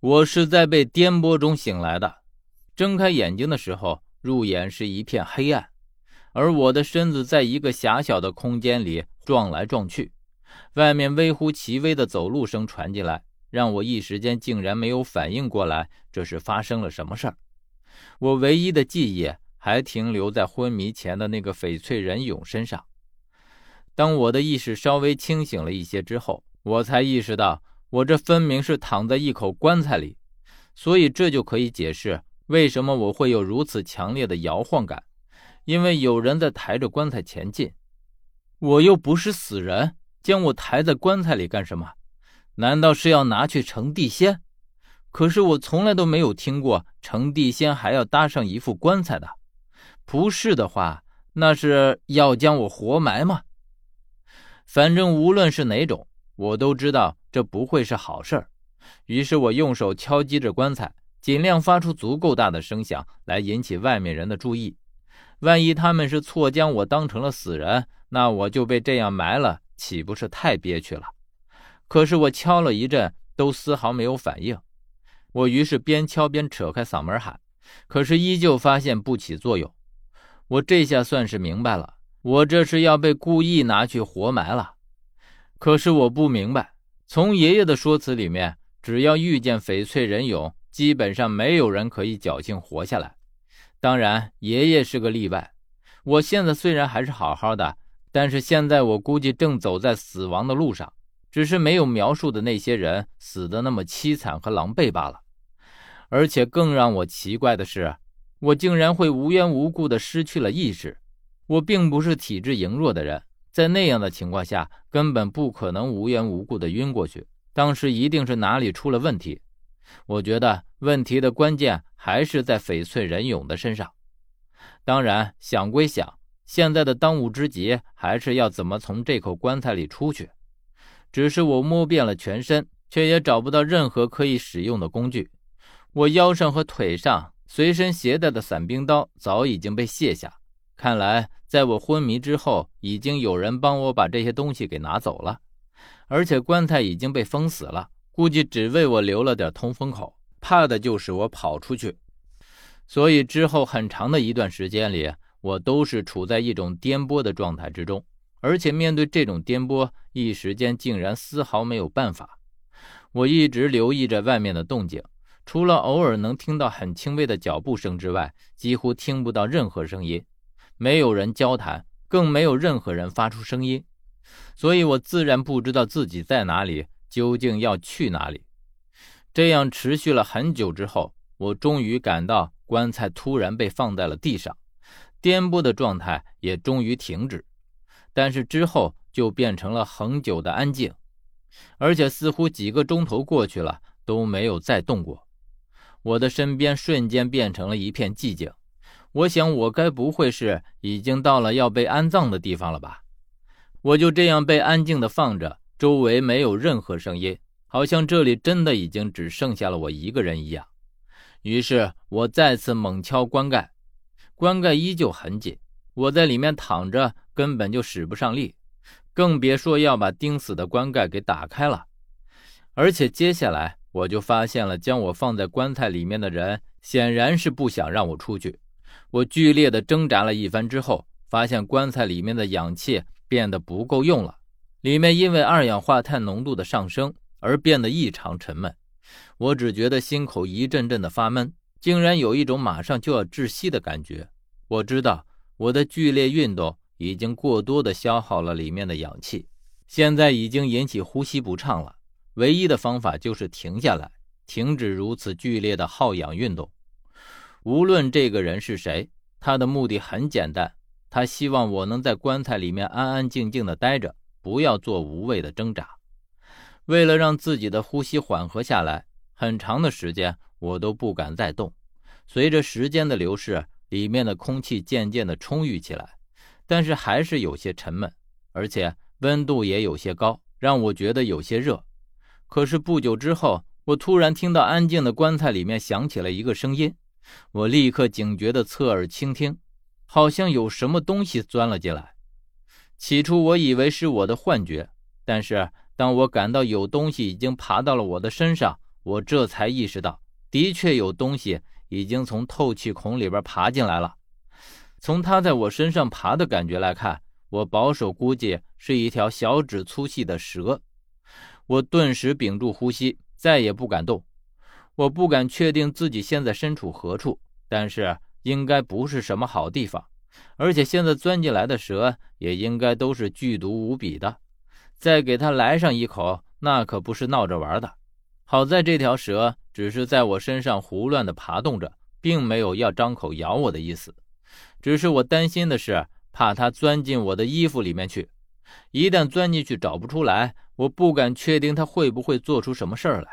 我是在被颠簸中醒来的，睁开眼睛的时候，入眼是一片黑暗，而我的身子在一个狭小的空间里撞来撞去，外面微乎其微的走路声传进来，让我一时间竟然没有反应过来这是发生了什么事儿。我唯一的记忆还停留在昏迷前的那个翡翠人俑身上。当我的意识稍微清醒了一些之后，我才意识到。我这分明是躺在一口棺材里，所以这就可以解释为什么我会有如此强烈的摇晃感，因为有人在抬着棺材前进。我又不是死人，将我抬在棺材里干什么？难道是要拿去成地仙？可是我从来都没有听过成地仙还要搭上一副棺材的。不是的话，那是要将我活埋吗？反正无论是哪种，我都知道。这不会是好事儿，于是我用手敲击着棺材，尽量发出足够大的声响来引起外面人的注意。万一他们是错将我当成了死人，那我就被这样埋了，岂不是太憋屈了？可是我敲了一阵，都丝毫没有反应。我于是边敲边扯开嗓门喊，可是依旧发现不起作用。我这下算是明白了，我这是要被故意拿去活埋了。可是我不明白。从爷爷的说辞里面，只要遇见翡翠人俑，基本上没有人可以侥幸活下来。当然，爷爷是个例外。我现在虽然还是好好的，但是现在我估计正走在死亡的路上，只是没有描述的那些人死的那么凄惨和狼狈罢了。而且更让我奇怪的是，我竟然会无缘无故的失去了意识。我并不是体质羸弱的人。在那样的情况下，根本不可能无缘无故的晕过去。当时一定是哪里出了问题。我觉得问题的关键还是在翡翠人俑的身上。当然，想归想，现在的当务之急还是要怎么从这口棺材里出去。只是我摸遍了全身，却也找不到任何可以使用的工具。我腰上和腿上随身携带的伞兵刀早已经被卸下。看来，在我昏迷之后，已经有人帮我把这些东西给拿走了，而且棺材已经被封死了，估计只为我留了点通风口，怕的就是我跑出去。所以之后很长的一段时间里，我都是处在一种颠簸的状态之中，而且面对这种颠簸，一时间竟然丝毫没有办法。我一直留意着外面的动静，除了偶尔能听到很轻微的脚步声之外，几乎听不到任何声音。没有人交谈，更没有任何人发出声音，所以我自然不知道自己在哪里，究竟要去哪里。这样持续了很久之后，我终于感到棺材突然被放在了地上，颠簸的状态也终于停止，但是之后就变成了恒久的安静，而且似乎几个钟头过去了都没有再动过。我的身边瞬间变成了一片寂静。我想，我该不会是已经到了要被安葬的地方了吧？我就这样被安静的放着，周围没有任何声音，好像这里真的已经只剩下了我一个人一样。于是我再次猛敲棺盖，棺盖依旧很紧，我在里面躺着根本就使不上力，更别说要把钉死的棺盖给打开了。而且接下来我就发现了，将我放在棺材里面的人显然是不想让我出去。我剧烈的挣扎了一番之后，发现棺材里面的氧气变得不够用了，里面因为二氧化碳浓度的上升而变得异常沉闷。我只觉得心口一阵阵的发闷，竟然有一种马上就要窒息的感觉。我知道我的剧烈运动已经过多的消耗了里面的氧气，现在已经引起呼吸不畅了。唯一的方法就是停下来，停止如此剧烈的耗氧运动。无论这个人是谁，他的目的很简单，他希望我能在棺材里面安安静静的待着，不要做无谓的挣扎。为了让自己的呼吸缓和下来，很长的时间我都不敢再动。随着时间的流逝，里面的空气渐渐的充裕起来，但是还是有些沉闷，而且温度也有些高，让我觉得有些热。可是不久之后，我突然听到安静的棺材里面响起了一个声音。我立刻警觉地侧耳倾听，好像有什么东西钻了进来。起初我以为是我的幻觉，但是当我感到有东西已经爬到了我的身上，我这才意识到，的确有东西已经从透气孔里边爬进来了。从它在我身上爬的感觉来看，我保守估计是一条小指粗细的蛇。我顿时屏住呼吸，再也不敢动。我不敢确定自己现在身处何处，但是应该不是什么好地方。而且现在钻进来的蛇也应该都是剧毒无比的，再给它来上一口，那可不是闹着玩的。好在这条蛇只是在我身上胡乱的爬动着，并没有要张口咬我的意思。只是我担心的是，怕它钻进我的衣服里面去。一旦钻进去找不出来，我不敢确定它会不会做出什么事儿来。